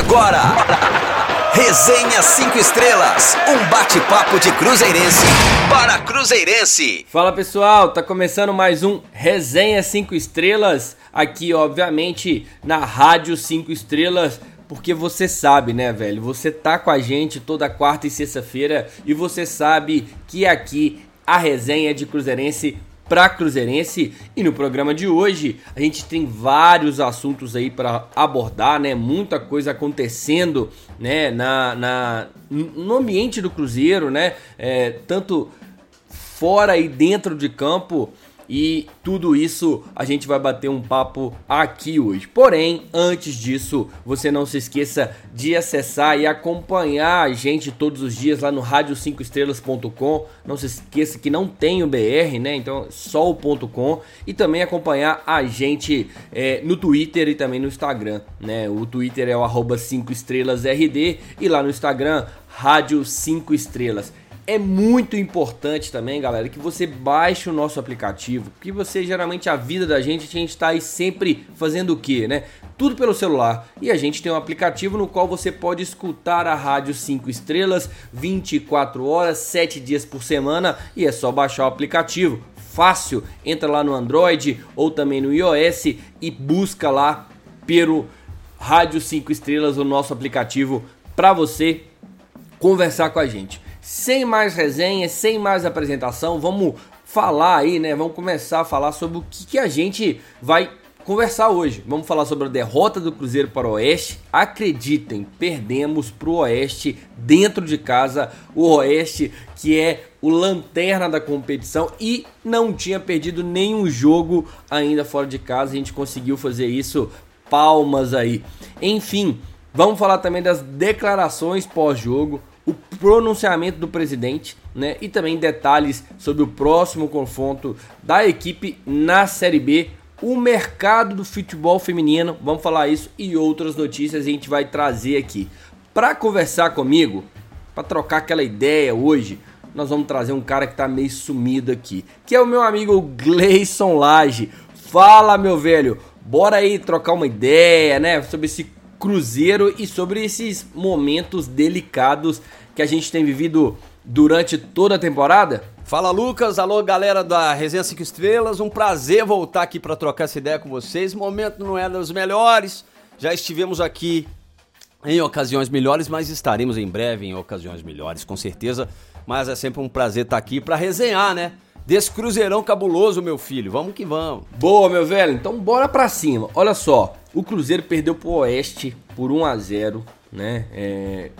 Agora, Resenha 5 Estrelas, um bate-papo de Cruzeirense para Cruzeirense. Fala pessoal, tá começando mais um Resenha 5 Estrelas, aqui obviamente na Rádio 5 Estrelas, porque você sabe, né, velho? Você tá com a gente toda quarta e sexta-feira e você sabe que aqui a resenha de Cruzeirense para Cruzeirense. E no programa de hoje a gente tem vários assuntos aí para abordar, né? Muita coisa acontecendo, né? Na, na, no ambiente do Cruzeiro, né? É, tanto fora e dentro de campo. E tudo isso a gente vai bater um papo aqui hoje. Porém, antes disso, você não se esqueça de acessar e acompanhar a gente todos os dias lá no rádio5estrelas.com. Não se esqueça que não tem o BR, né? Então só o ponto .com e também acompanhar a gente é, no Twitter e também no Instagram, né? O Twitter é o arroba 5 estrelas RD e lá no Instagram Rádio 5 Estrelas. É muito importante também, galera, que você baixe o nosso aplicativo, porque você geralmente a vida da gente, a gente está aí sempre fazendo o quê, né? Tudo pelo celular. E a gente tem um aplicativo no qual você pode escutar a rádio 5 estrelas 24 horas, 7 dias por semana, e é só baixar o aplicativo. Fácil, entra lá no Android ou também no iOS e busca lá pelo Rádio 5 Estrelas, o nosso aplicativo, para você conversar com a gente sem mais resenhas, sem mais apresentação, vamos falar aí, né? Vamos começar a falar sobre o que, que a gente vai conversar hoje. Vamos falar sobre a derrota do Cruzeiro para o Oeste. Acreditem, perdemos para o Oeste dentro de casa. O Oeste, que é o lanterna da competição e não tinha perdido nenhum jogo ainda fora de casa. A gente conseguiu fazer isso. Palmas aí. Enfim, vamos falar também das declarações pós-jogo o pronunciamento do presidente, né? E também detalhes sobre o próximo confronto da equipe na Série B, o mercado do futebol feminino, vamos falar isso e outras notícias a gente vai trazer aqui. Para conversar comigo, para trocar aquela ideia hoje, nós vamos trazer um cara que tá meio sumido aqui, que é o meu amigo Gleison Lage. Fala, meu velho, bora aí trocar uma ideia, né, sobre esse Cruzeiro e sobre esses momentos delicados que a gente tem vivido durante toda a temporada? Fala Lucas, alô galera da Resenha 5 Estrelas, um prazer voltar aqui para trocar essa ideia com vocês. Momento não é dos melhores, já estivemos aqui em ocasiões melhores, mas estaremos em breve em ocasiões melhores, com certeza. Mas é sempre um prazer estar aqui para resenhar, né? Desse cruzeirão cabuloso, meu filho. Vamos que vamos. Boa, meu velho. Então bora pra cima. Olha só, o Cruzeiro perdeu pro Oeste por 1 a 0 né? É,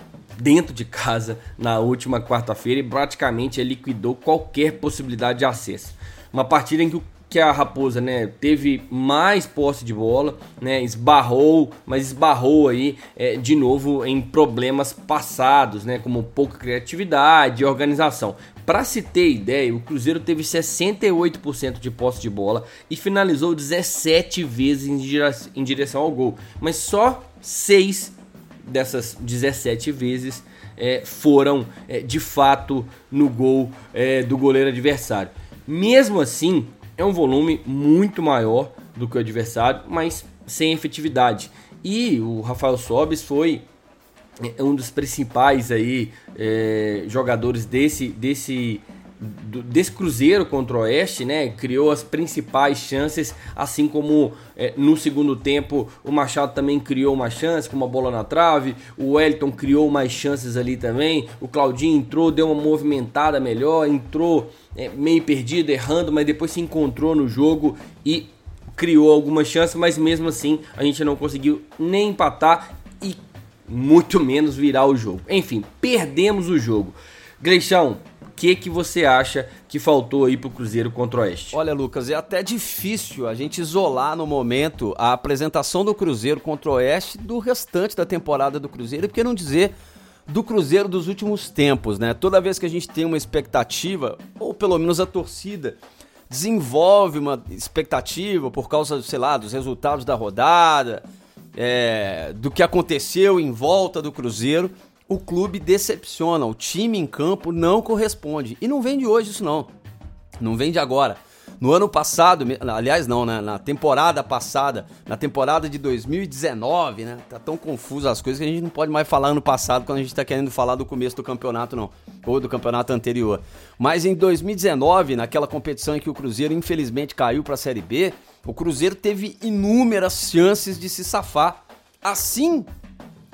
dentro de casa na última quarta-feira e praticamente liquidou qualquer possibilidade de acesso. Uma partida em que, que a Raposa né, teve mais posse de bola, né, esbarrou, mas esbarrou aí é, de novo em problemas passados, né, como pouca criatividade e organização. Para se ter ideia, o Cruzeiro teve 68% de posse de bola e finalizou 17 vezes em direção ao gol, mas só 6 dessas 17 vezes é, foram é, de fato no gol é, do goleiro adversário. Mesmo assim, é um volume muito maior do que o adversário, mas sem efetividade. E o Rafael Sobis foi é um dos principais aí é, jogadores desse desse desse Cruzeiro contra o Oeste, né? Criou as principais chances, assim como é, no segundo tempo o Machado também criou uma chance com uma bola na trave, o Wellington criou mais chances ali também, o Claudinho entrou, deu uma movimentada melhor, entrou é, meio perdido, errando, mas depois se encontrou no jogo e criou algumas chances, mas mesmo assim a gente não conseguiu nem empatar muito menos virar o jogo. Enfim, perdemos o jogo. Greixão, o que, que você acha que faltou aí pro Cruzeiro contra o Oeste? Olha, Lucas, é até difícil a gente isolar no momento a apresentação do Cruzeiro contra o Oeste do restante da temporada do Cruzeiro, porque não dizer do Cruzeiro dos últimos tempos, né? Toda vez que a gente tem uma expectativa, ou pelo menos a torcida desenvolve uma expectativa por causa, sei lá, dos resultados da rodada, é, do que aconteceu em volta do Cruzeiro, o clube decepciona, o time em campo não corresponde. E não vem de hoje isso não. Não vem de agora. No ano passado, aliás, não, né? Na temporada passada, na temporada de 2019, né? Tá tão confuso as coisas que a gente não pode mais falar ano passado quando a gente tá querendo falar do começo do campeonato, não. Ou do campeonato anterior. Mas em 2019, naquela competição em que o Cruzeiro infelizmente caiu para a Série B, o Cruzeiro teve inúmeras chances de se safar. Assim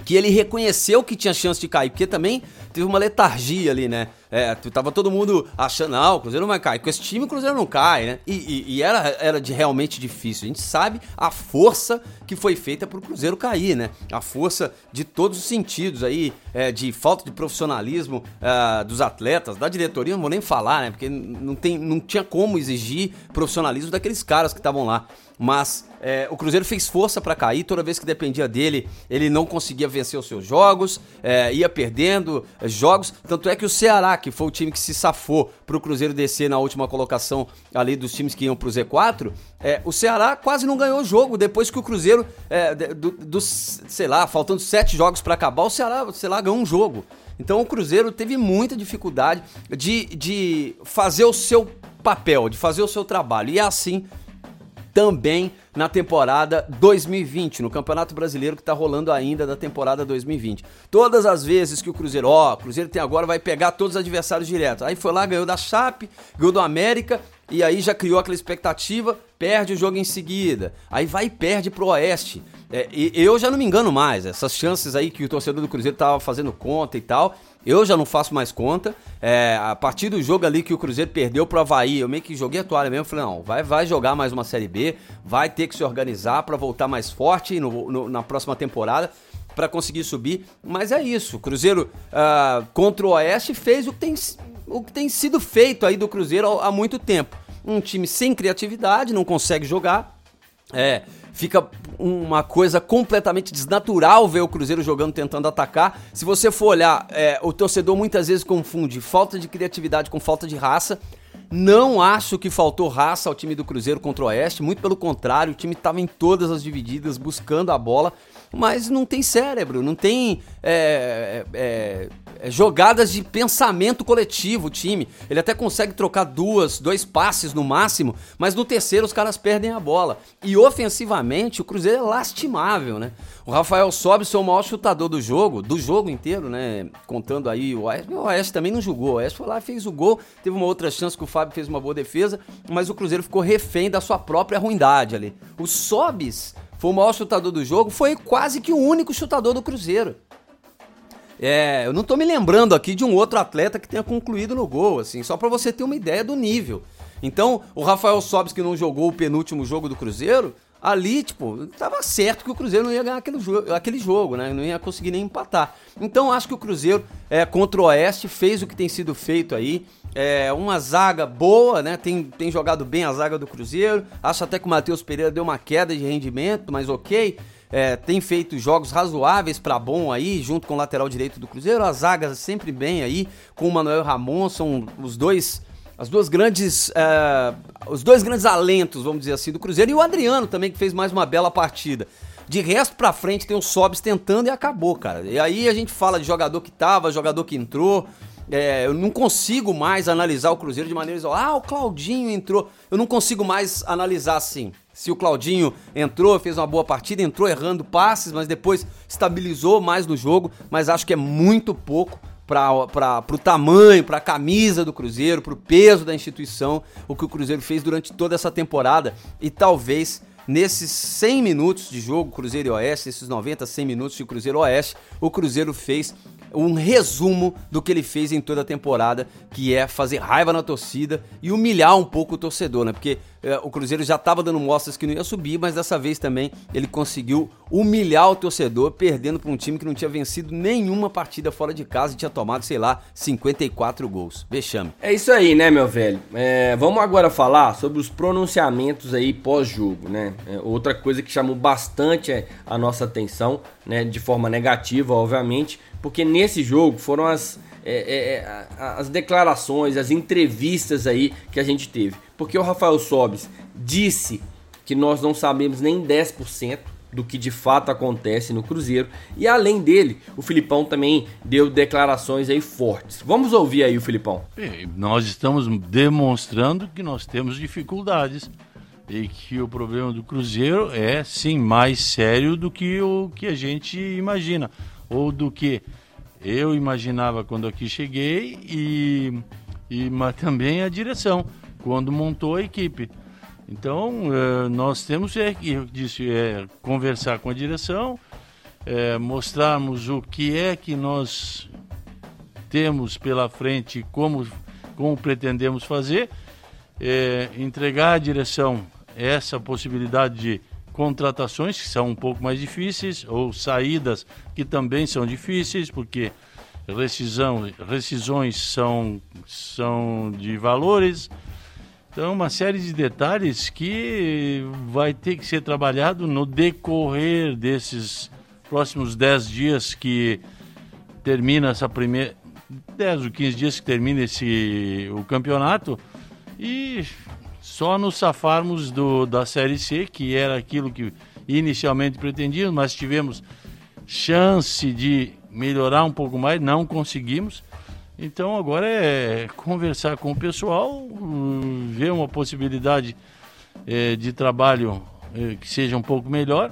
que ele reconheceu que tinha chance de cair, porque também teve uma letargia ali, né? É, tava todo mundo achando, não, o Cruzeiro não vai cair. Com esse time, o Cruzeiro não cai, né? E, e, e, era, era de realmente difícil. A gente sabe a força que foi feita pro Cruzeiro cair, né? A força de todos os sentidos aí, é, de falta de profissionalismo é, dos atletas, da diretoria, não vou nem falar, né? Porque não, tem, não tinha como exigir profissionalismo daqueles caras que estavam lá mas é, o Cruzeiro fez força para cair. Toda vez que dependia dele, ele não conseguia vencer os seus jogos, é, ia perdendo é, jogos. Tanto é que o Ceará, que foi o time que se safou para o Cruzeiro descer na última colocação ali dos times que iam para o Z4, é, o Ceará quase não ganhou o jogo depois que o Cruzeiro, é, do, do, sei lá, faltando sete jogos para acabar, o Ceará, sei lá, ganhou um jogo. Então o Cruzeiro teve muita dificuldade de, de fazer o seu papel, de fazer o seu trabalho. E é assim também na temporada 2020, no Campeonato Brasileiro que está rolando ainda da temporada 2020. Todas as vezes que o Cruzeiro, ó, o Cruzeiro tem agora vai pegar todos os adversários diretos. Aí foi lá, ganhou da Chape, ganhou do América e aí já criou aquela expectativa, perde o jogo em seguida. Aí vai e perde pro Oeste. É, e eu já não me engano mais, essas chances aí que o torcedor do Cruzeiro tava fazendo conta e tal, eu já não faço mais conta. É, a partir do jogo ali que o Cruzeiro perdeu pro Havaí, eu meio que joguei a toalha mesmo. Falei, não, vai, vai jogar mais uma Série B, vai ter que se organizar para voltar mais forte no, no, na próxima temporada para conseguir subir. Mas é isso, o Cruzeiro uh, contra o Oeste fez o que, tem, o que tem sido feito aí do Cruzeiro há, muito tempo. Um time sem criatividade, não consegue jogar. É, fica uma coisa completamente desnatural ver o Cruzeiro jogando, tentando atacar. Se você for olhar, é, o torcedor muitas vezes confunde falta de criatividade com falta de raça. Não acho que faltou raça ao time do Cruzeiro contra o Oeste, muito pelo contrário, o time estava em todas as divididas buscando a bola mas não tem cérebro, não tem é, é, é, jogadas de pensamento coletivo o time. Ele até consegue trocar duas, dois passes no máximo, mas no terceiro os caras perdem a bola. E ofensivamente o Cruzeiro é lastimável, né? O Rafael Sobe é o maior chutador do jogo, do jogo inteiro, né? Contando aí o Oeste. O Oeste também não jogou. O Oeste foi lá, fez o gol, teve uma outra chance que o Fábio fez uma boa defesa, mas o Cruzeiro ficou refém da sua própria ruindade ali. O Sobis foi o maior chutador do jogo, foi quase que o único chutador do Cruzeiro. É, eu não tô me lembrando aqui de um outro atleta que tenha concluído no gol, assim, só para você ter uma ideia do nível. Então, o Rafael Sobis que não jogou o penúltimo jogo do Cruzeiro, ali, tipo, tava certo que o Cruzeiro não ia ganhar aquele, jo aquele jogo, né? Não ia conseguir nem empatar. Então, acho que o Cruzeiro é, contra o Oeste fez o que tem sido feito aí. É uma zaga boa, né? Tem, tem jogado bem a zaga do Cruzeiro. Acho até que o Matheus Pereira deu uma queda de rendimento, mas ok. É, tem feito jogos razoáveis para bom aí, junto com o lateral direito do Cruzeiro. A zaga sempre bem aí, com o Manuel Ramon, são os dois as duas grandes é, os dois grandes alentos, vamos dizer assim, do Cruzeiro e o Adriano também que fez mais uma bela partida. De resto para frente tem o Sobs tentando e acabou, cara. E aí a gente fala de jogador que tava, jogador que entrou. É, eu não consigo mais analisar o Cruzeiro de maneira isolada. Ah, o Claudinho entrou. Eu não consigo mais analisar assim. Se o Claudinho entrou, fez uma boa partida, entrou errando passes, mas depois estabilizou mais no jogo. Mas acho que é muito pouco para o tamanho, para a camisa do Cruzeiro, para o peso da instituição, o que o Cruzeiro fez durante toda essa temporada. E talvez nesses 100 minutos de jogo Cruzeiro e Oeste, esses 90, 100 minutos de Cruzeiro Oeste, o Cruzeiro fez um resumo do que ele fez em toda a temporada, que é fazer raiva na torcida e humilhar um pouco o torcedor, né? Porque é, o Cruzeiro já estava dando mostras que não ia subir, mas dessa vez também ele conseguiu humilhar o torcedor, perdendo para um time que não tinha vencido nenhuma partida fora de casa e tinha tomado, sei lá, 54 gols. Vexame. É isso aí, né, meu velho? É, vamos agora falar sobre os pronunciamentos aí pós-jogo, né? É, outra coisa que chamou bastante é, a nossa atenção, né, de forma negativa, obviamente, porque nesse jogo foram as, é, é, é as declarações, as entrevistas aí que a gente teve. Porque o Rafael Sobis disse que nós não sabemos nem 10% do que de fato acontece no Cruzeiro. E além dele, o Filipão também deu declarações aí fortes. Vamos ouvir aí o Filipão. nós estamos demonstrando que nós temos dificuldades e que o problema do Cruzeiro é sim mais sério do que o que a gente imagina ou do que eu imaginava quando aqui cheguei e, e mas também a direção quando montou a equipe. Então eh, nós temos é, eu disse é, conversar com a direção, é, mostrarmos o que é que nós temos pela frente, como como pretendemos fazer, é, entregar à direção essa possibilidade de contratações que são um pouco mais difíceis ou saídas que também são difíceis porque rescisão, rescisões são, são de valores. Então, uma série de detalhes que vai ter que ser trabalhado no decorrer desses próximos 10 dias que termina essa primeira. 10 ou 15 dias que termina esse, o campeonato. E só nos safarmos do, da Série C, que era aquilo que inicialmente pretendíamos, mas tivemos chance de melhorar um pouco mais, não conseguimos. Então agora é conversar com o pessoal, ver uma possibilidade é, de trabalho é, que seja um pouco melhor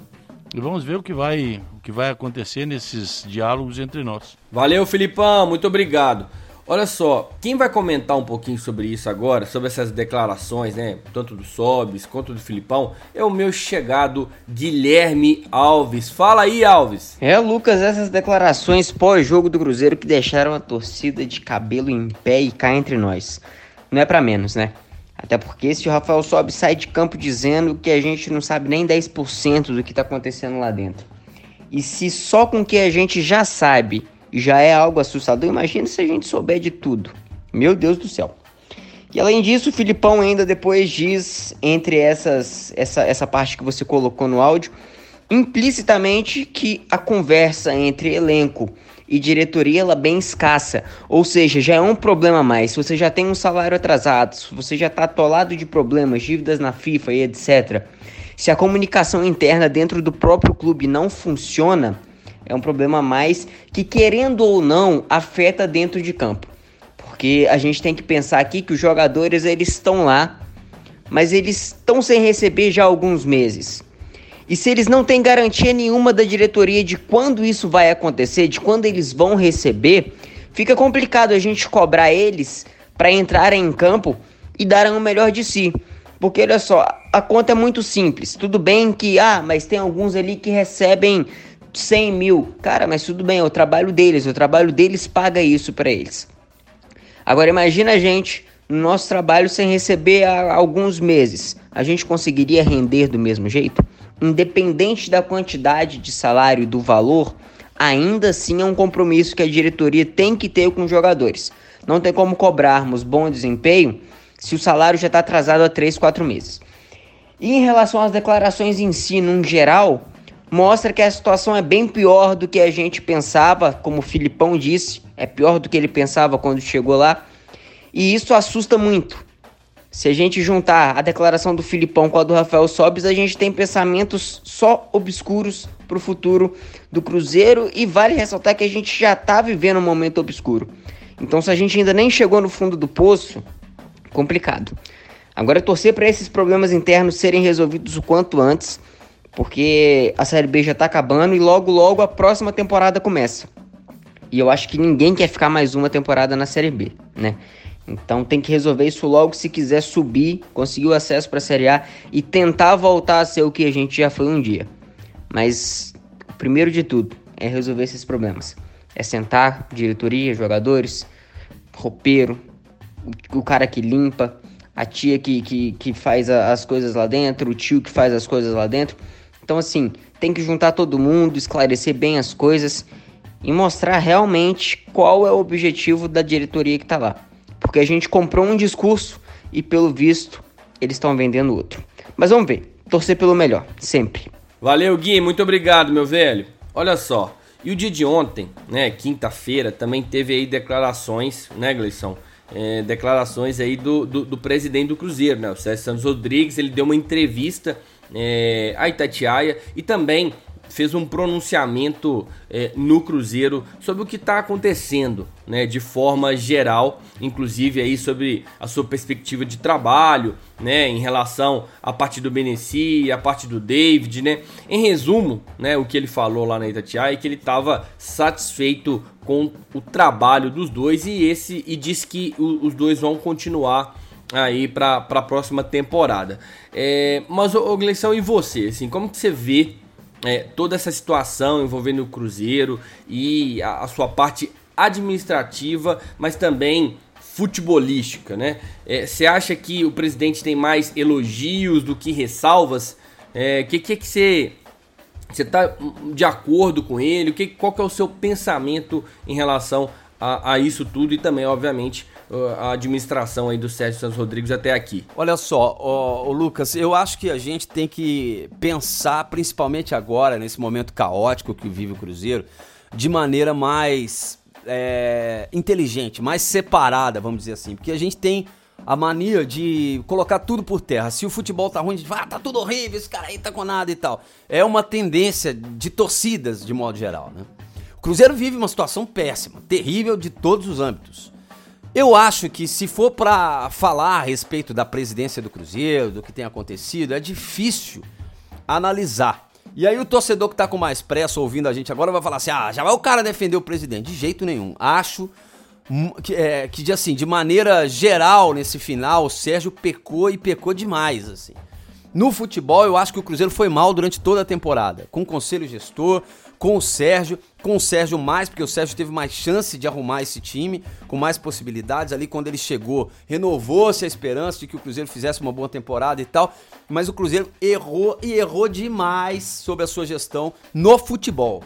e vamos ver o que vai, o que vai acontecer nesses diálogos entre nós. Valeu, Filipão, muito obrigado. Olha só, quem vai comentar um pouquinho sobre isso agora, sobre essas declarações, né? Tanto do Sobis quanto do Filipão, é o meu chegado Guilherme Alves. Fala aí, Alves. É, Lucas, essas declarações pós-jogo do Cruzeiro que deixaram a torcida de cabelo em pé e cá entre nós. Não é para menos, né? Até porque se o Rafael Sobis sai de campo dizendo que a gente não sabe nem 10% do que tá acontecendo lá dentro. E se só com o que a gente já sabe já é algo assustador. Imagina se a gente souber de tudo. Meu Deus do céu. E além disso, o Filipão ainda depois diz, entre essas, essa, essa parte que você colocou no áudio, implicitamente que a conversa entre elenco e diretoria ela é bem escassa. Ou seja, já é um problema mais. Se você já tem um salário atrasado, se você já está atolado de problemas, dívidas na FIFA e etc. Se a comunicação interna dentro do próprio clube não funciona, é um problema mais que, querendo ou não, afeta dentro de campo. Porque a gente tem que pensar aqui que os jogadores eles estão lá, mas eles estão sem receber já há alguns meses. E se eles não têm garantia nenhuma da diretoria de quando isso vai acontecer, de quando eles vão receber, fica complicado a gente cobrar eles para entrarem em campo e darem o melhor de si. Porque olha só, a conta é muito simples. Tudo bem que, ah, mas tem alguns ali que recebem 100 mil. Cara, mas tudo bem, é o trabalho deles, o trabalho deles paga isso para eles. Agora imagina a gente no nosso trabalho sem receber há alguns meses. A gente conseguiria render do mesmo jeito? Independente da quantidade de salário e do valor, ainda assim é um compromisso que a diretoria tem que ter com os jogadores. Não tem como cobrarmos bom desempenho se o salário já está atrasado há 3, 4 meses. E em relação às declarações em si, num geral, mostra que a situação é bem pior do que a gente pensava, como o Filipão disse, é pior do que ele pensava quando chegou lá. E isso assusta muito. Se a gente juntar a declaração do Filipão com a do Rafael Sobis, a gente tem pensamentos só obscuros para o futuro do Cruzeiro e vale ressaltar que a gente já está vivendo um momento obscuro. Então, se a gente ainda nem chegou no fundo do poço, complicado. Agora, torcer para esses problemas internos serem resolvidos o quanto antes porque a Série B já tá acabando e logo logo a próxima temporada começa. E eu acho que ninguém quer ficar mais uma temporada na Série B, né? Então tem que resolver isso logo se quiser subir, conseguir o acesso para a Série A e tentar voltar a ser o que a gente já foi um dia. Mas primeiro de tudo é resolver esses problemas. É sentar, diretoria, jogadores, roupeiro, o cara que limpa, a tia que, que, que faz as coisas lá dentro, o tio que faz as coisas lá dentro então, assim, tem que juntar todo mundo, esclarecer bem as coisas e mostrar realmente qual é o objetivo da diretoria que está lá. Porque a gente comprou um discurso e, pelo visto, eles estão vendendo outro. Mas vamos ver, torcer pelo melhor, sempre. Valeu, Gui, muito obrigado, meu velho. Olha só, e o dia de ontem, né, quinta-feira, também teve aí declarações, né, Gleison? É, declarações aí do, do, do, presidente do Cruzeiro, né, o Sérgio Santos Rodrigues, ele deu uma entrevista é, a Itatiaia e também fez um pronunciamento é, no Cruzeiro sobre o que está acontecendo, né, de forma geral, inclusive aí sobre a sua perspectiva de trabalho, né, em relação à parte do Beneci, a parte do David, né. Em resumo, né, o que ele falou lá na Itatiaia é que ele estava satisfeito com o trabalho dos dois e esse e disse que o, os dois vão continuar aí para a próxima temporada. É, mas o Gleison e você, assim, como que você vê é, toda essa situação envolvendo o Cruzeiro e a, a sua parte administrativa, mas também futebolística, né? É, você é, acha que o presidente tem mais elogios do que ressalvas? O é, que, que você você está de acordo com ele? Que, qual que é o seu pensamento em relação a, a isso tudo e também, obviamente, a administração aí do Sérgio Santos Rodrigues até aqui? Olha só, ô, Lucas, eu acho que a gente tem que pensar, principalmente agora, nesse momento caótico que vive o Cruzeiro, de maneira mais é, inteligente, mais separada, vamos dizer assim, porque a gente tem a mania de colocar tudo por terra. Se o futebol tá ruim, a gente fala, ah, tá tudo horrível, esse cara aí tá com nada e tal. É uma tendência de torcidas, de modo geral, né? O Cruzeiro vive uma situação péssima, terrível de todos os âmbitos. Eu acho que se for para falar a respeito da presidência do Cruzeiro, do que tem acontecido, é difícil analisar. E aí o torcedor que tá com mais pressa ouvindo a gente agora vai falar assim: "Ah, já vai o cara defender o presidente". De jeito nenhum. Acho que, é, que assim, de maneira geral nesse final, o Sérgio pecou e pecou demais, assim. No futebol, eu acho que o Cruzeiro foi mal durante toda a temporada, com o conselho gestor, com o Sérgio, com o Sérgio mais, porque o Sérgio teve mais chance de arrumar esse time, com mais possibilidades. Ali, quando ele chegou, renovou-se a esperança de que o Cruzeiro fizesse uma boa temporada e tal. Mas o Cruzeiro errou e errou demais sobre a sua gestão no futebol.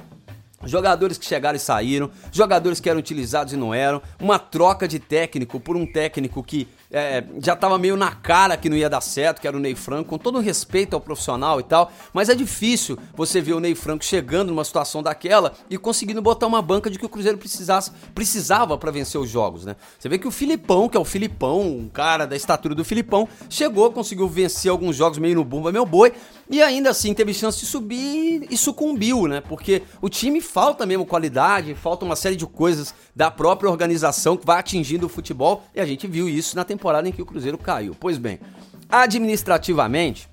Jogadores que chegaram e saíram, jogadores que eram utilizados e não eram, uma troca de técnico por um técnico que é, já estava meio na cara que não ia dar certo, que era o Ney Franco, com todo respeito ao profissional e tal, mas é difícil você ver o Ney Franco chegando numa situação daquela e conseguindo botar uma banca de que o Cruzeiro precisasse, precisava para vencer os jogos, né? Você vê que o Filipão, que é o Filipão, um cara da estatura do Filipão, chegou, conseguiu vencer alguns jogos meio no bumba meu boi, e ainda assim teve chance de subir e sucumbiu, né? Porque o time falta mesmo qualidade, falta uma série de coisas da própria organização que vai atingindo o futebol, e a gente viu isso na temporada em que o Cruzeiro caiu. Pois bem, administrativamente,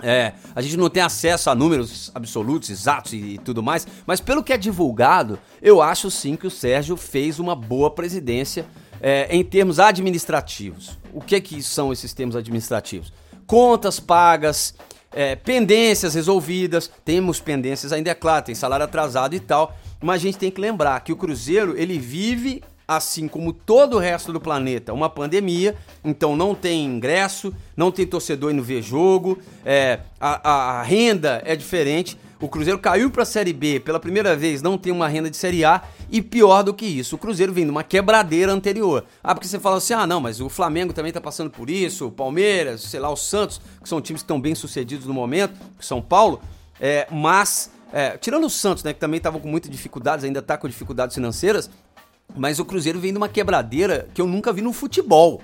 é, a gente não tem acesso a números absolutos, exatos e, e, tudo mais, mas pelo que é divulgado, eu acho sim que o Sérgio fez uma boa presidência é, em termos administrativos. O que, que são esses termos administrativos? Contas pagas, é, pendências resolvidas, temos pendências ainda, é claro, tem salário atrasado e tal, mas a gente tem que lembrar que o Cruzeiro ele vive assim como todo o resto do planeta, uma pandemia, então não tem ingresso, não tem torcedor indo ver jogo, é, a, a, renda é diferente. O Cruzeiro caiu para a Série B pela primeira vez, não tem uma renda de Série A e pior do que isso, o Cruzeiro vem de uma quebradeira anterior. Ah, porque você fala assim: "Ah, não, mas o Flamengo também está passando por isso, o Palmeiras, sei lá, o Santos, que são times que estão bem sucedidos no momento, São Paulo, é, mas é, tirando o Santos, né, que também estava com muitas dificuldades, ainda está com dificuldades financeiras, mas o Cruzeiro vem de uma quebradeira que eu nunca vi no futebol.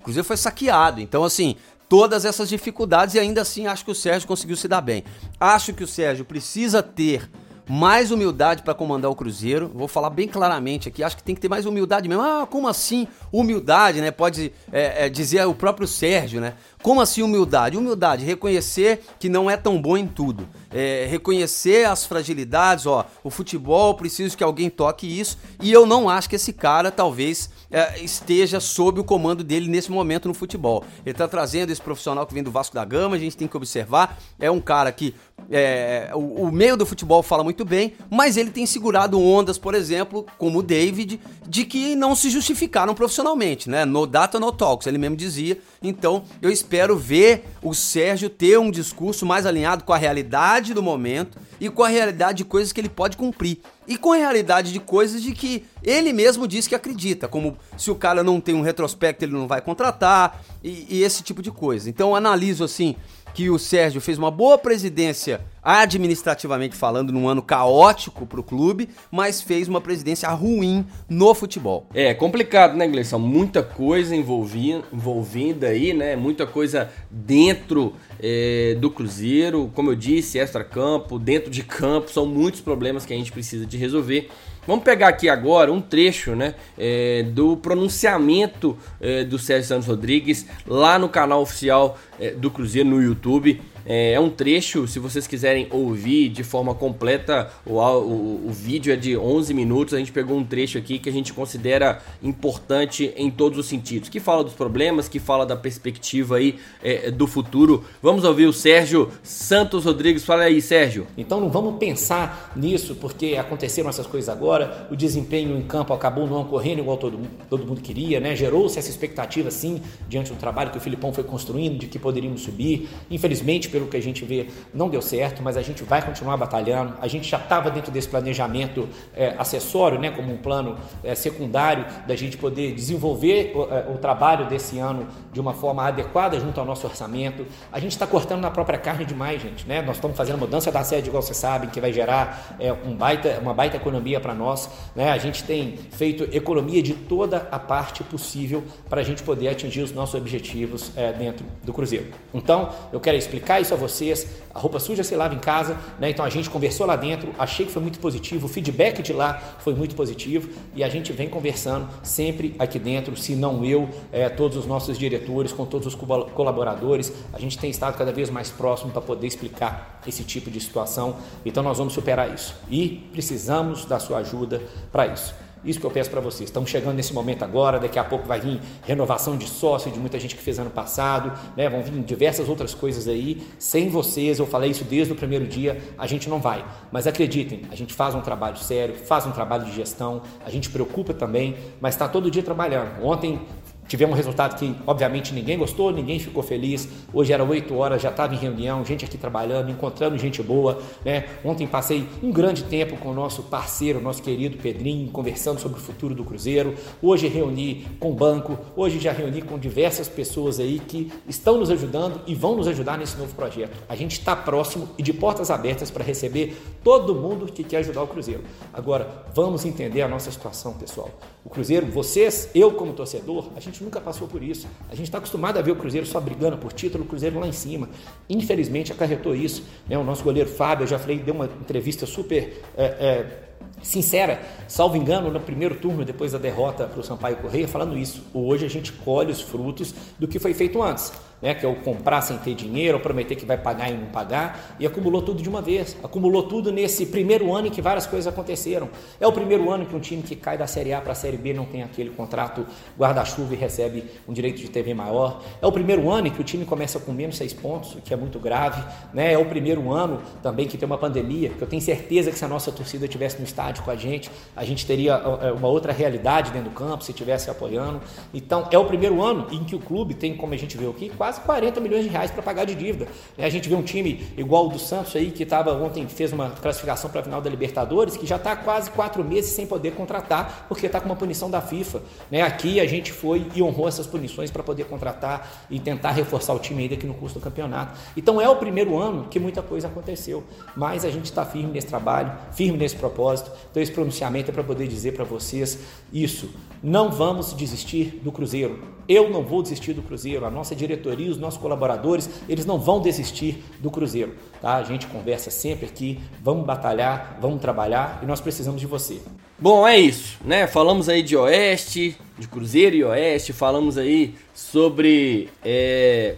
O Cruzeiro foi saqueado. Então, assim, todas essas dificuldades e ainda assim acho que o Sérgio conseguiu se dar bem. Acho que o Sérgio precisa ter mais humildade para comandar o Cruzeiro. Vou falar bem claramente aqui. Acho que tem que ter mais humildade mesmo. Ah, como assim humildade, né? Pode é, é, dizer o próprio Sérgio, né? Como assim humildade? Humildade, reconhecer que não é tão bom em tudo. É, reconhecer as fragilidades, ó. O futebol, preciso que alguém toque isso. E eu não acho que esse cara talvez é, esteja sob o comando dele nesse momento no futebol. Ele está trazendo esse profissional que vem do Vasco da Gama, a gente tem que observar. É um cara que é, o, o, meio do futebol fala muito bem, mas ele tem segurado ondas, por exemplo, como o David, de que não se justificaram profissionalmente, né? No data, no talks, ele mesmo dizia. Então, eu espero ver o Sérgio ter um discurso mais alinhado com a realidade do momento e com a realidade de coisas que ele pode cumprir. E com a realidade de coisas de que ele mesmo diz que acredita, como se o cara não tem um retrospecto, ele não vai contratar e, e esse tipo de coisa. Então, analiso assim que o Sérgio fez uma boa presidência administrativamente falando, num ano caótico para o clube, mas fez uma presidência ruim no futebol. É complicado, né, Gleison? Muita coisa envolvida, envolvida aí, né? Muita coisa dentro é, do Cruzeiro, como eu disse, extra-campo, dentro de campo, são muitos problemas que a gente precisa de resolver. Vamos pegar aqui agora um trecho né, é, do pronunciamento é, do Sérgio Santos Rodrigues lá no canal oficial é, do Cruzeiro no YouTube. É, é um trecho, se vocês quiserem ouvir de forma completa, o, o, o, vídeo é de 11 minutos. A gente pegou um trecho aqui que a gente considera importante em todos os sentidos, que fala dos problemas, que fala da perspectiva aí é, do futuro. Vamos ouvir o Sérgio Santos Rodrigues. Fala aí, Sérgio. Então não vamos pensar nisso porque aconteceram essas coisas agora, o desempenho em campo acabou não ocorrendo igual todo, todo mundo queria, né? Gerou-se essa expectativa sim diante do trabalho que o Filipão foi construindo de que poderíamos subir. Infelizmente, pelo que a gente vê, não deu certo, mas a gente vai continuar batalhando. A gente já estava dentro desse planejamento é, acessório, né, como um plano é, secundário, da gente poder desenvolver o, é, o, trabalho desse ano de uma forma adequada junto ao nosso orçamento. A gente está cortando na própria carne demais, gente. Né? Nós estamos fazendo mudança da sede, igual vocês sabem, que vai gerar é, um baita, uma baita economia para nós. Né? A gente tem feito economia de toda a parte possível para a gente poder atingir os nossos objetivos é, dentro do Cruzeiro. Então, eu quero explicar isso a vocês. A roupa suja se lava em casa, né? Então a gente conversou lá dentro, achei que foi muito positivo, o feedback de lá foi muito positivo e a gente vem conversando sempre aqui dentro, se não eu, é, todos os nossos diretores, com todos os colaboradores, a gente tem estado cada vez mais próximo para poder explicar esse tipo de situação. Então nós vamos superar isso e precisamos da sua ajuda para isso. Isso que eu peço para vocês. Estamos chegando nesse momento agora, daqui a pouco vai vir renovação de sócio de muita gente que fez ano passado, né? vão vir diversas outras coisas aí. Sem vocês, eu falei isso desde o primeiro dia, a gente não vai. Mas acreditem, a gente faz um trabalho sério, faz um trabalho de gestão, a gente preocupa também, mas está todo dia trabalhando. Ontem Tivemos um resultado que, obviamente, ninguém gostou, ninguém ficou feliz. Hoje era 8 horas, já estava em reunião, gente aqui trabalhando, encontrando gente boa. Né? Ontem passei um grande tempo com o nosso parceiro, nosso querido Pedrinho, conversando sobre o futuro do Cruzeiro. Hoje reuni com o banco, hoje já reuni com diversas pessoas aí que estão nos ajudando e vão nos ajudar nesse novo projeto. A gente está próximo e de portas abertas para receber todo mundo que quer ajudar o Cruzeiro. Agora, vamos entender a nossa situação, pessoal. O Cruzeiro, vocês, eu como torcedor, a gente nunca passou por isso. A gente está acostumado a ver o Cruzeiro só brigando por título, o Cruzeiro lá em cima. Infelizmente acarretou isso. Né? O nosso goleiro Fábio, eu já falei, deu uma entrevista super é, é, sincera, salvo engano, no primeiro turno, depois da derrota para o Sampaio Correia, falando isso. Hoje a gente colhe os frutos do que foi feito antes né, que é o comprar sem ter dinheiro, prometer que vai pagar e não pagar, e acumulou tudo de uma vez. Acumulou tudo nesse primeiro ano em que várias coisas aconteceram. É o primeiro ano que um time que cai da Série A para a Série B não tem aquele contrato guarda-chuva e recebe um direito de TV maior. É o primeiro ano em que o time começa com menos seis pontos, o que é muito grave. Né? É o primeiro ano também que tem uma pandemia, que eu tenho certeza que se a nossa torcida estivesse no estádio com a gente, a gente teria é, uma outra realidade dentro do campo, se estivesse apoiando. Então, é o primeiro ano em que o clube tem, como a gente viu aqui, quase quase 40 milhões de reais para pagar de dívida. A gente vê um time igual o do Santos aí, que estava ontem, fez uma classificação para a final da Libertadores, que já está quase quatro meses sem poder contratar, porque está com uma punição da FIFA. Né? Aqui a gente foi e honrou essas punições para poder contratar e tentar reforçar o time ainda aqui no curso do campeonato. Então é o primeiro ano que muita coisa aconteceu, mas a gente está firme nesse trabalho, firme nesse propósito. Então esse pronunciamento é para poder dizer para vocês isso. Não vamos desistir do Cruzeiro. Eu não vou desistir do Cruzeiro. A nossa diretoria, os nossos colaboradores, eles não vão desistir do Cruzeiro. Tá? A gente conversa sempre aqui, vamos batalhar, vamos trabalhar e nós precisamos de você. Bom, é isso, né? Falamos aí de Oeste, de Cruzeiro e Oeste, falamos aí sobre é,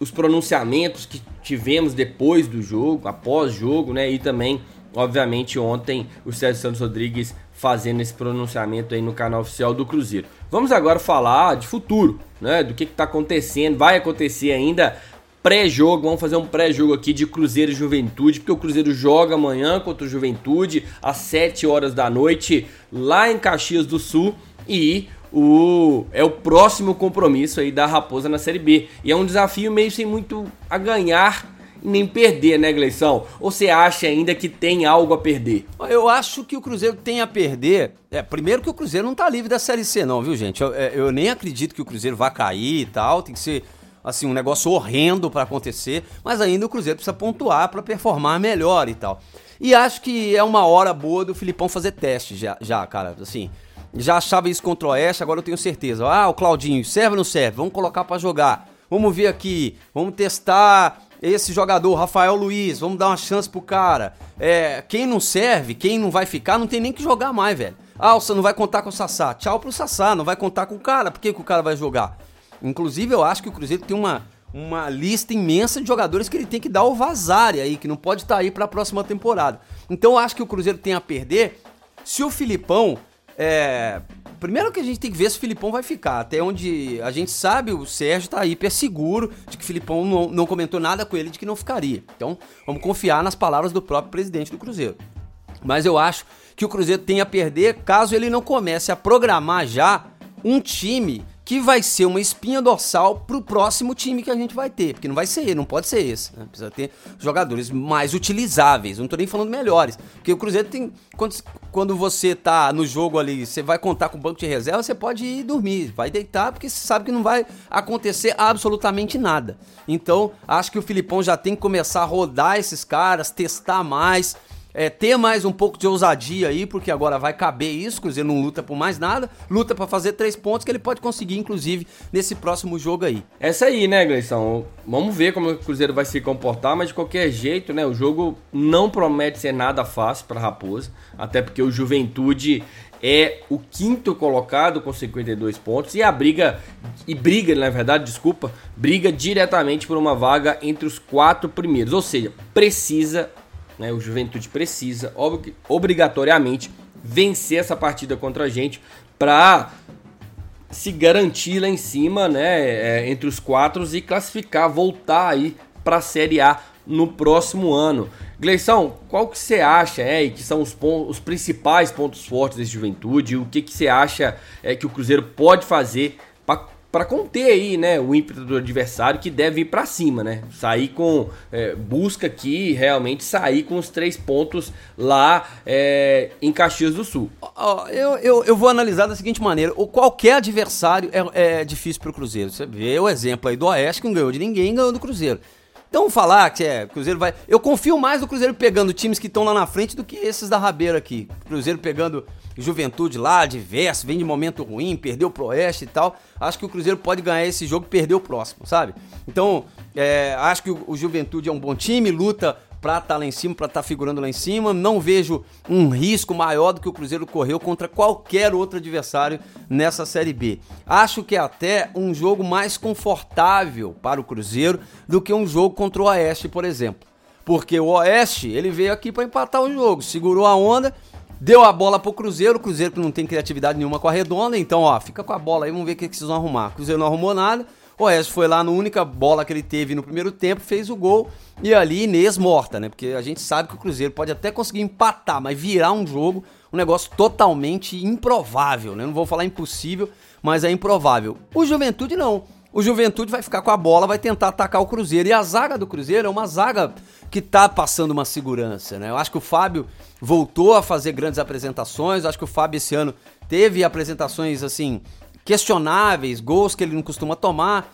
os pronunciamentos que tivemos depois do jogo, após jogo, né? E também, obviamente, ontem o Sérgio Santos Rodrigues fazendo esse pronunciamento aí no canal oficial do Cruzeiro. Vamos agora falar de futuro, né? Do que está acontecendo, vai acontecer ainda pré-jogo, vamos fazer um pré-jogo aqui de Cruzeiro e Juventude, porque o Cruzeiro joga amanhã contra o Juventude às 7 horas da noite lá em Caxias do Sul e o é o próximo compromisso aí da Raposa na Série B. E é um desafio meio sem muito a ganhar nem perder, né, Gleison? Ou você acha ainda que tem algo a perder? Eu acho que o Cruzeiro tem a perder. É, primeiro que o Cruzeiro não tá livre da Série C, não, viu, gente? Eu, é, eu nem acredito que o Cruzeiro vá cair e tal. Tem que ser assim, um negócio horrendo para acontecer, mas ainda o Cruzeiro precisa pontuar para performar melhor e tal. E acho que é uma hora boa do Filipão fazer teste já, já cara, assim. Já achava isso contra o Oeste, agora eu tenho certeza. Ah, o Claudinho, serve ou não serve? Vamos colocar para jogar. Vamos ver aqui, vamos testar esse jogador, Rafael Luiz, vamos dar uma chance pro cara. É, quem não serve, quem não vai ficar, não tem nem que jogar mais, velho. Ah, não vai contar com o Sassá. Tchau pro Sassá, não vai contar com o cara. Por que, que o cara vai jogar? Inclusive, eu acho que o Cruzeiro tem uma, uma lista imensa de jogadores que ele tem que dar o vazare aí, que não pode estar tá aí para a próxima temporada. Então, eu acho que o Cruzeiro tem a perder se o Filipão é, primeiro que a gente tem que ver se o Filipão vai ficar. Até onde a gente sabe, o Sérgio tá hiper seguro de que o Filipão não, não comentou nada com ele de que não ficaria. Então, vamos confiar nas palavras do próprio presidente do Cruzeiro. Mas eu acho que o Cruzeiro tem a perder caso ele não comece a programar já um time que vai ser uma espinha dorsal pro próximo time que a gente vai ter. Porque não vai ser, não pode ser esse. Né? Precisa ter jogadores mais utilizáveis. Não tô nem falando melhores. Porque o Cruzeiro tem. Quando, quando você tá no jogo ali, você vai contar com o banco de reserva, você pode ir dormir. Vai deitar, porque você sabe que não vai acontecer absolutamente nada. Então, acho que o Filipão já tem que começar a rodar esses caras, testar mais é, ter mais um pouco de ousadia aí, porque agora vai caber isso. Cruzeiro não luta por mais nada, luta para fazer três pontos que ele pode conseguir, inclusive, nesse próximo jogo aí. Essa aí, né, Gleison? Vamos ver como o Cruzeiro vai se comportar, mas de qualquer jeito, né, o jogo não promete ser nada fácil para Raposa, até porque o Juventude é o quinto colocado com 52 pontos e a briga e briga, na verdade, desculpa, briga diretamente por uma vaga entre os quatro primeiros, ou seja, precisa né? O Juventude precisa ob obrigatoriamente vencer essa partida contra a gente para se garantir lá em cima, né, é, entre os quatro e classificar, voltar aí para a Série A no próximo ano. Gleison, qual que você acha é, que são os, os principais pontos fortes desse Juventude? O que, que você acha é, que o Cruzeiro pode fazer para conter aí, né, o ímpeto do adversário que deve ir para cima, né? Sair com é, busca aqui realmente sair com os três pontos lá é, em Caxias do Sul. Eu, eu, eu, vou analisar da seguinte maneira: o qualquer adversário é, é difícil para o Cruzeiro. Você vê o exemplo aí do Oeste que não ganhou de ninguém, ganhou do Cruzeiro. Então falar que é, Cruzeiro vai. Eu confio mais no Cruzeiro pegando times que estão lá na frente do que esses da rabeira aqui. Cruzeiro pegando Juventude lá, diverso, vem de momento ruim, perdeu pro Oeste e tal. Acho que o Cruzeiro pode ganhar esse jogo e perder o próximo, sabe? Então, é, acho que o, o Juventude é um bom time, luta pra estar tá lá em cima, pra estar tá figurando lá em cima. Não vejo um risco maior do que o Cruzeiro correu contra qualquer outro adversário nessa Série B. Acho que é até um jogo mais confortável para o Cruzeiro do que um jogo contra o Oeste, por exemplo. Porque o Oeste, ele veio aqui para empatar o jogo, segurou a onda Deu a bola pro Cruzeiro, o Cruzeiro que não tem criatividade nenhuma com a redonda, então ó, fica com a bola aí, vamos ver o que, que vocês vão arrumar. O Cruzeiro não arrumou nada, o Oeste foi lá na única bola que ele teve no primeiro tempo, fez o gol e ali Inês morta, né? Porque a gente sabe que o Cruzeiro pode até conseguir empatar, mas virar um jogo, um negócio totalmente improvável, né? Não vou falar impossível, mas é improvável. O Juventude não. O Juventude vai ficar com a bola, vai tentar atacar o Cruzeiro. E a zaga do Cruzeiro é uma zaga que tá passando uma segurança, né? Eu acho que o Fábio voltou a fazer grandes apresentações, acho que o Fábio esse ano teve apresentações assim questionáveis, gols que ele não costuma tomar,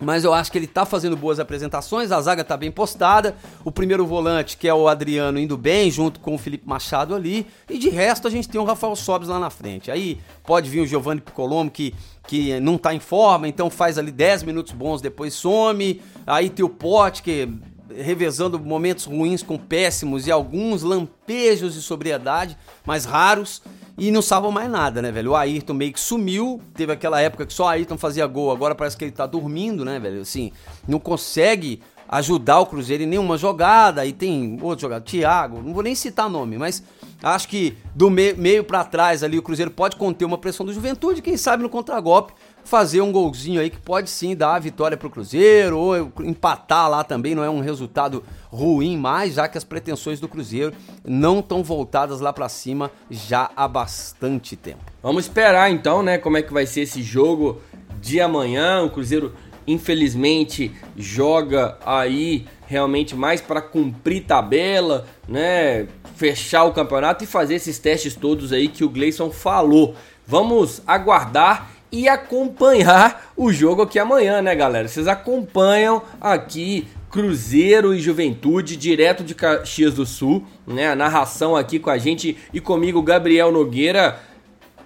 mas eu acho que ele tá fazendo boas apresentações, a zaga tá bem postada, o primeiro volante, que é o Adriano, indo bem, junto com o Felipe Machado ali, e de resto a gente tem o Rafael Sobes lá na frente. Aí pode vir o Giovanni Piccolomo, que, que não tá em forma, então faz ali 10 minutos bons, depois some, aí tem o Pote, que revezando momentos ruins com péssimos e alguns lampejos de sobriedade, mais raros, e não salvam mais nada, né, velho? O Ayrton meio que sumiu, teve aquela época que só Ayrton fazia gol, agora parece que ele tá dormindo, né, velho? Assim, não consegue ajudar o Cruzeiro em nenhuma jogada, e tem outro jogador, Thiago, não vou nem citar nome, mas acho que do meio, meio para trás ali o Cruzeiro pode conter uma pressão do Juventude, quem sabe no contragolpe fazer um golzinho aí que pode sim dar a vitória pro Cruzeiro ou empatar lá também, não é um resultado ruim mais, já que as pretensões do Cruzeiro não estão voltadas lá para cima já há bastante tempo. Vamos esperar então, né, como é que vai ser esse jogo de amanhã. O Cruzeiro infelizmente joga aí realmente mais para cumprir tabela, né, fechar o campeonato e fazer esses testes todos aí que o Gleison falou. Vamos aguardar e acompanhar o jogo aqui amanhã, né, galera? Vocês acompanham aqui Cruzeiro e Juventude, direto de Caxias do Sul, né? A narração aqui com a gente e comigo, Gabriel Nogueira,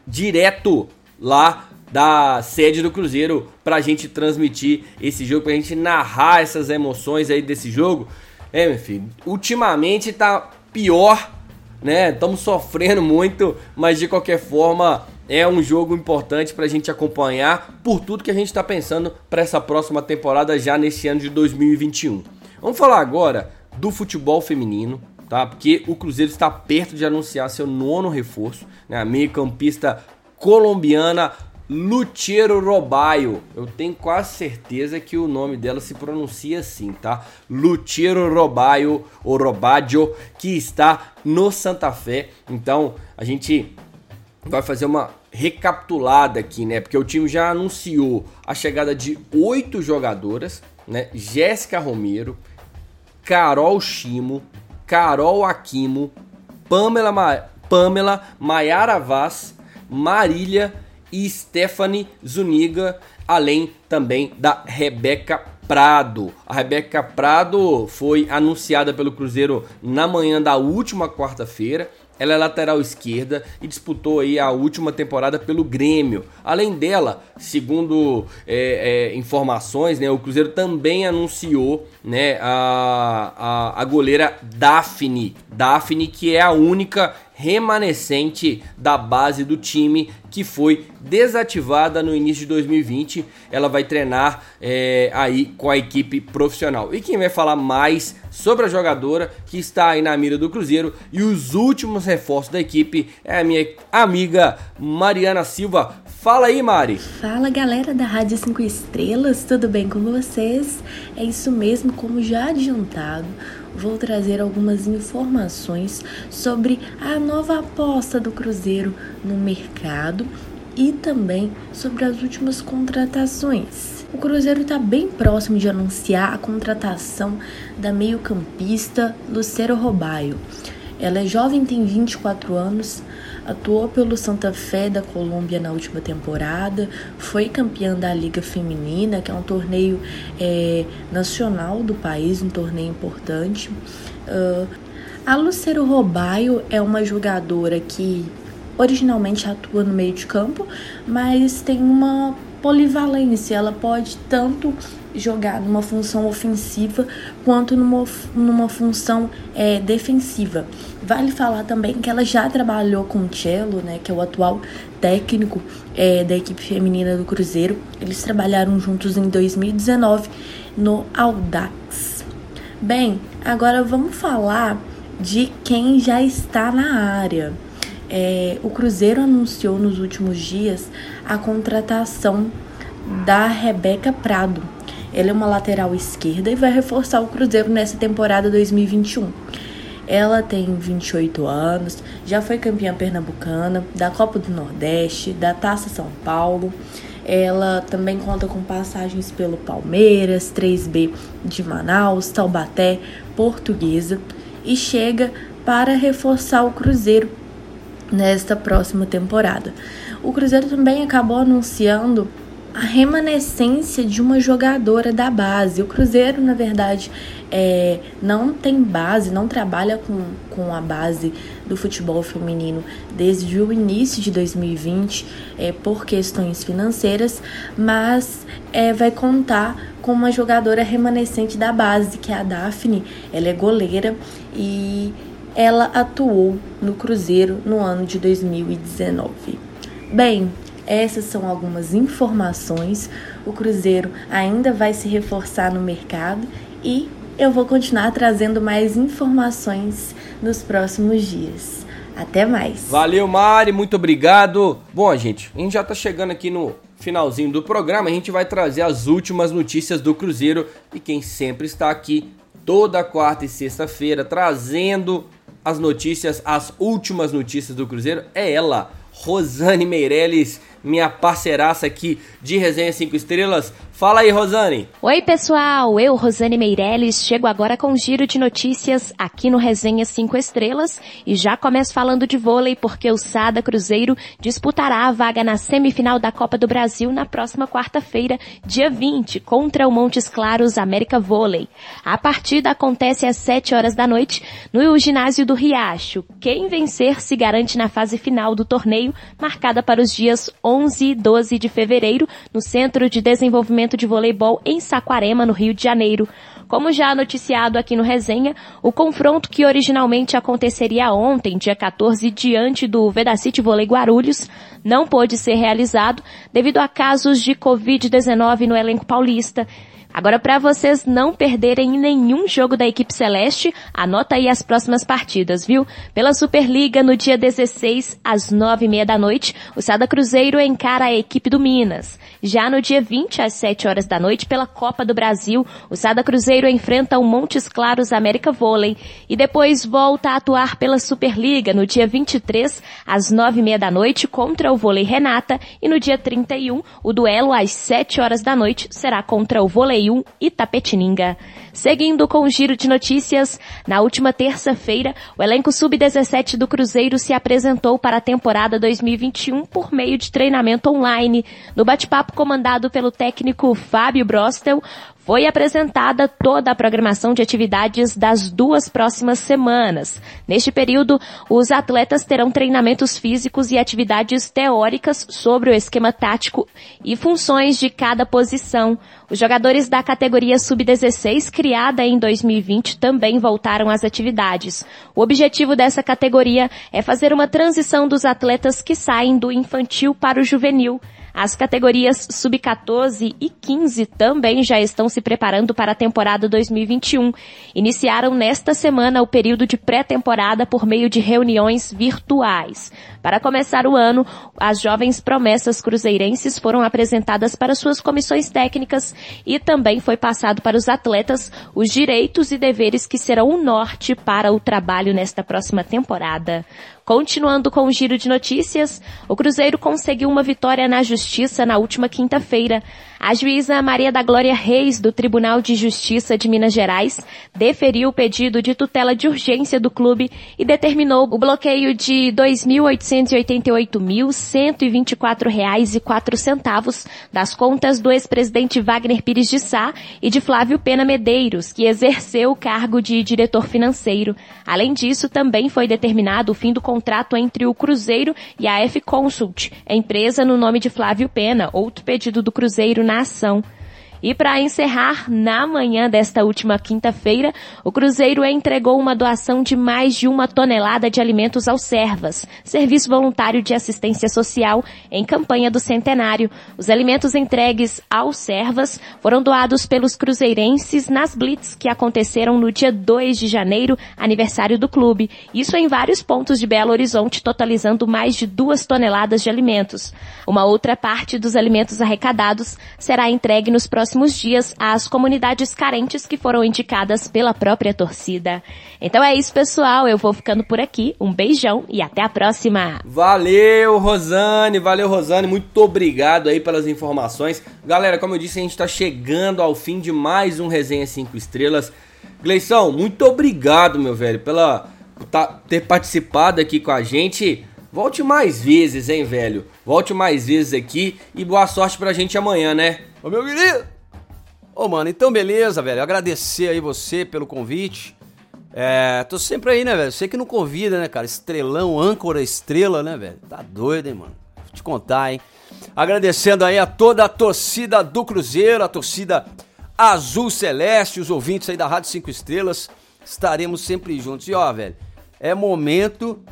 direto lá da sede do Cruzeiro pra gente transmitir esse jogo, pra gente narrar essas emoções aí desse jogo. É, meu filho, ultimamente tá pior, né? Estamos sofrendo muito, mas de qualquer forma é um jogo importante pra gente acompanhar por tudo que a gente tá pensando para essa próxima temporada já nesse ano de 2021. Vamos falar agora do futebol feminino, tá? Porque o Cruzeiro está perto de anunciar seu nono reforço, né? A meio-campista colombiana Lutiero Robaio. Eu tenho quase certeza que o nome dela se pronuncia assim, tá? Lutiero Robaio ou Robaggio, que está no Santa Fé. Então, a gente vai fazer uma recapitulada aqui, né? Porque o time já anunciou a chegada de oito jogadoras, né? Jéssica Romero, Carol Chimo, Carol Aquimo, Pamela, Ma Pamela Maiara Vaz, Marília e Stephanie Zuniga, além também da Rebeca Prado. A Rebeca Prado foi anunciada pelo Cruzeiro na manhã da última quarta-feira. Ela é lateral esquerda e disputou aí a última temporada pelo Grêmio. Além dela, segundo é, é, informações, né, o Cruzeiro também anunciou né, a, a, a goleira Daphne. Daphne, que é a única remanescente da base do time que foi desativada no início de 2020. Ela vai treinar é, aí com a equipe profissional. E quem vai falar mais sobre a jogadora que está aí na mira do Cruzeiro e os últimos reforços da equipe é a minha amiga Mariana Silva. Fala aí, Mari. Fala, galera da Rádio 5 Estrelas, tudo bem com vocês? É isso mesmo, como já adiantado vou trazer algumas informações sobre a nova aposta do Cruzeiro no mercado e também sobre as últimas contratações. O Cruzeiro está bem próximo de anunciar a contratação da meio-campista Lucero Robaio. Ela é jovem, tem 24 anos, atuou pelo Santa Fé da Colômbia na última temporada, foi campeã da Liga Feminina, que é um torneio é, nacional do país, um torneio importante. Uh, a Lucero Robaio é uma jogadora que originalmente atua no meio de campo, mas tem uma polivalência, ela pode tanto jogar numa função ofensiva quanto numa, numa função é, defensiva. Vale falar também que ela já trabalhou com o Cello, né, que é o atual técnico é, da equipe feminina do Cruzeiro. Eles trabalharam juntos em 2019 no Audax. Bem, agora vamos falar de quem já está na área. É, o Cruzeiro anunciou nos últimos dias a contratação da Rebeca Prado ela é uma lateral esquerda e vai reforçar o Cruzeiro nessa temporada 2021. Ela tem 28 anos, já foi campeã pernambucana, da Copa do Nordeste, da Taça São Paulo. Ela também conta com passagens pelo Palmeiras, 3B de Manaus, Taubaté, Portuguesa e chega para reforçar o Cruzeiro nesta próxima temporada. O Cruzeiro também acabou anunciando a remanescência de uma jogadora da base. O Cruzeiro, na verdade, é, não tem base, não trabalha com, com a base do futebol feminino desde o início de 2020 é, por questões financeiras, mas é, vai contar com uma jogadora remanescente da base, que é a Daphne. Ela é goleira e ela atuou no Cruzeiro no ano de 2019. Bem, essas são algumas informações. O Cruzeiro ainda vai se reforçar no mercado e eu vou continuar trazendo mais informações nos próximos dias. Até mais. Valeu, Mari, muito obrigado. Bom, gente, a gente já tá chegando aqui no finalzinho do programa. A gente vai trazer as últimas notícias do Cruzeiro e quem sempre está aqui toda quarta e sexta-feira trazendo as notícias, as últimas notícias do Cruzeiro é ela, Rosane Meirelles, minha parceiraça aqui de Resenha 5 Estrelas. Fala aí, Rosane. Oi, pessoal. Eu, Rosane Meirelles, chego agora com um giro de notícias aqui no Resenha 5 Estrelas e já começo falando de vôlei porque o Sada Cruzeiro disputará a vaga na semifinal da Copa do Brasil na próxima quarta-feira, dia 20, contra o Montes Claros América Vôlei. A partida acontece às 7 horas da noite no ginásio do Riacho. Quem vencer se garante na fase final do torneio, marcada para os dias 11 e 12 de fevereiro, no Centro de Desenvolvimento de Voleibol em Saquarema, no Rio de Janeiro. Como já noticiado aqui no Resenha, o confronto que originalmente aconteceria ontem, dia 14, diante do Vedacity Vôlei Guarulhos, não pôde ser realizado devido a casos de Covid-19 no elenco paulista. Agora, para vocês não perderem nenhum jogo da equipe celeste, anota aí as próximas partidas, viu? Pela Superliga, no dia 16, às nove e meia da noite, o Sada Cruzeiro encara a equipe do Minas. Já no dia 20, às 7 horas da noite, pela Copa do Brasil, o Sada Cruzeiro enfrenta o Montes Claros América Vôlei. E depois volta a atuar pela Superliga, no dia 23, às nove e meia da noite, contra o Vôlei Renata. E no dia 31, o duelo às 7 horas da noite será contra o Vôlei 1 Itapetininga. Seguindo com o giro de notícias, na última terça-feira, o elenco sub-17 do Cruzeiro se apresentou para a temporada 2021 por meio de treinamento online. No bate-papo comandado pelo técnico Fábio Brostel, foi apresentada toda a programação de atividades das duas próximas semanas. Neste período, os atletas terão treinamentos físicos e atividades teóricas sobre o esquema tático e funções de cada posição. Os jogadores da categoria sub-16, criada em 2020, também voltaram às atividades. O objetivo dessa categoria é fazer uma transição dos atletas que saem do infantil para o juvenil. As categorias sub-14 e 15 também já estão se preparando para a temporada 2021. Iniciaram nesta semana o período de pré-temporada por meio de reuniões virtuais. Para começar o ano, as jovens promessas cruzeirenses foram apresentadas para suas comissões técnicas e também foi passado para os atletas os direitos e deveres que serão o norte para o trabalho nesta próxima temporada. Continuando com o giro de notícias, o Cruzeiro conseguiu uma vitória na Justiça na última quinta-feira. A juíza Maria da Glória Reis, do Tribunal de Justiça de Minas Gerais, deferiu o pedido de tutela de urgência do clube e determinou o bloqueio de R$ 2.888.124,04 das contas do ex-presidente Wagner Pires de Sá e de Flávio Pena Medeiros, que exerceu o cargo de diretor financeiro. Além disso, também foi determinado o fim do contrato entre o Cruzeiro e a F Consult, empresa no nome de Flávio Pena, outro pedido do Cruzeiro na ação. E para encerrar, na manhã desta última quinta-feira, o Cruzeiro entregou uma doação de mais de uma tonelada de alimentos aos Servas, Serviço Voluntário de Assistência Social, em campanha do centenário. Os alimentos entregues aos Servas foram doados pelos cruzeirenses nas blitz que aconteceram no dia 2 de janeiro, aniversário do clube. Isso em vários pontos de Belo Horizonte, totalizando mais de duas toneladas de alimentos. Uma outra parte dos alimentos arrecadados será entregue nos próximos próximos dias às comunidades carentes que foram indicadas pela própria torcida. Então é isso, pessoal. Eu vou ficando por aqui. Um beijão e até a próxima. Valeu, Rosane. Valeu, Rosane. Muito obrigado aí pelas informações. Galera, como eu disse, a gente está chegando ao fim de mais um Resenha 5 Estrelas. Gleison, muito obrigado, meu velho, pela tá, ter participado aqui com a gente. Volte mais vezes, hein, velho? Volte mais vezes aqui e boa sorte pra gente amanhã, né? Ô, meu querido! Ô, mano, então beleza, velho. Agradecer aí você pelo convite. É, tô sempre aí, né, velho? Você que não convida, né, cara? Estrelão, âncora, estrela, né, velho? Tá doido, hein, mano? Vou te contar, hein? Agradecendo aí a toda a torcida do Cruzeiro, a torcida Azul Celeste, os ouvintes aí da Rádio 5 Estrelas. Estaremos sempre juntos. E ó, velho, é momento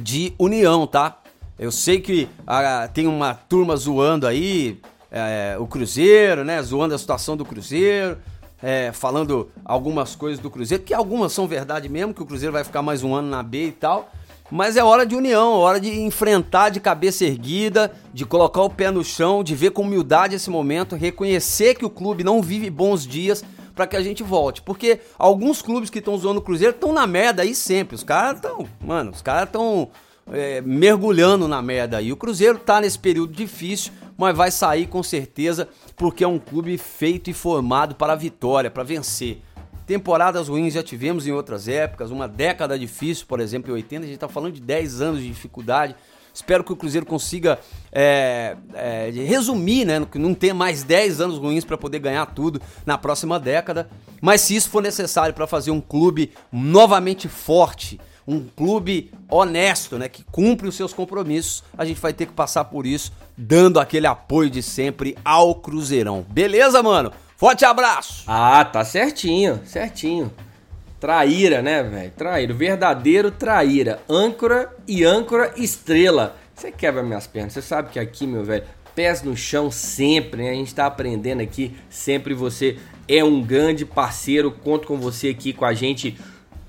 de união, tá? Eu sei que ah, tem uma turma zoando aí, é, o Cruzeiro, né? Zoando a situação do Cruzeiro, é, falando algumas coisas do Cruzeiro, que algumas são verdade mesmo, que o Cruzeiro vai ficar mais um ano na B e tal. Mas é hora de união, hora de enfrentar de cabeça erguida, de colocar o pé no chão, de ver com humildade esse momento, reconhecer que o clube não vive bons dias para que a gente volte. Porque alguns clubes que estão zoando o Cruzeiro estão na merda aí sempre. Os caras estão, mano, os caras estão é, mergulhando na merda aí. O Cruzeiro tá nesse período difícil, mas vai sair com certeza, porque é um clube feito e formado para a vitória, para vencer. Temporadas ruins já tivemos em outras épocas, uma década difícil, por exemplo, em 80, a gente está falando de 10 anos de dificuldade. Espero que o Cruzeiro consiga é, é, resumir, né? Que não tenha mais 10 anos ruins para poder ganhar tudo na próxima década. Mas se isso for necessário para fazer um clube novamente forte, um clube honesto, né, que cumpre os seus compromissos, a gente vai ter que passar por isso, dando aquele apoio de sempre ao Cruzeirão. Beleza, mano? Forte abraço! Ah, tá certinho, certinho. Traíra, né, velho? Traíra, verdadeiro traíra. Âncora e âncora estrela. Você quebra minhas pernas, você sabe que aqui, meu velho, pés no chão sempre, né? A gente tá aprendendo aqui, sempre você é um grande parceiro. Conto com você aqui com a gente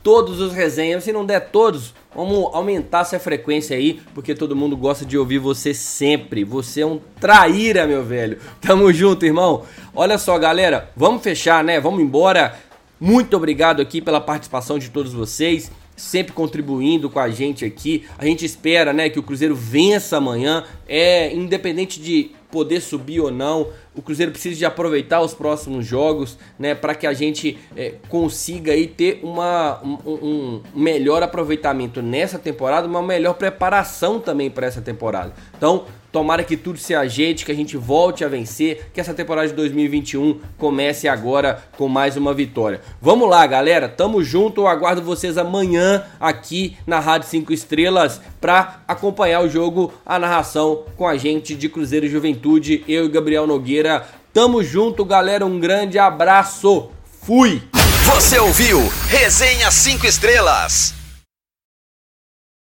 todos os resenhas. Se não der todos, vamos aumentar essa frequência aí, porque todo mundo gosta de ouvir você sempre. Você é um traíra, meu velho. Tamo junto, irmão. Olha só, galera, vamos fechar, né? Vamos embora. Muito obrigado aqui pela participação de todos vocês sempre contribuindo com a gente aqui. A gente espera, né, que o Cruzeiro vença amanhã. É independente de poder subir ou não, o Cruzeiro precisa de aproveitar os próximos jogos, né, para que a gente é, consiga aí ter uma, um, um, melhor aproveitamento nessa temporada, uma melhor preparação também para essa temporada. Então, Tomara que tudo se ajeite, que a gente volte a vencer, que essa temporada de 2021 comece agora com mais uma vitória. Vamos lá, galera, tamo junto. Eu aguardo vocês amanhã aqui na Rádio 5 Estrelas para acompanhar o jogo, a narração com a gente de Cruzeiro e Juventude, eu e Gabriel Nogueira. Tamo junto, galera. Um grande abraço. Fui. Você ouviu Resenha 5 Estrelas.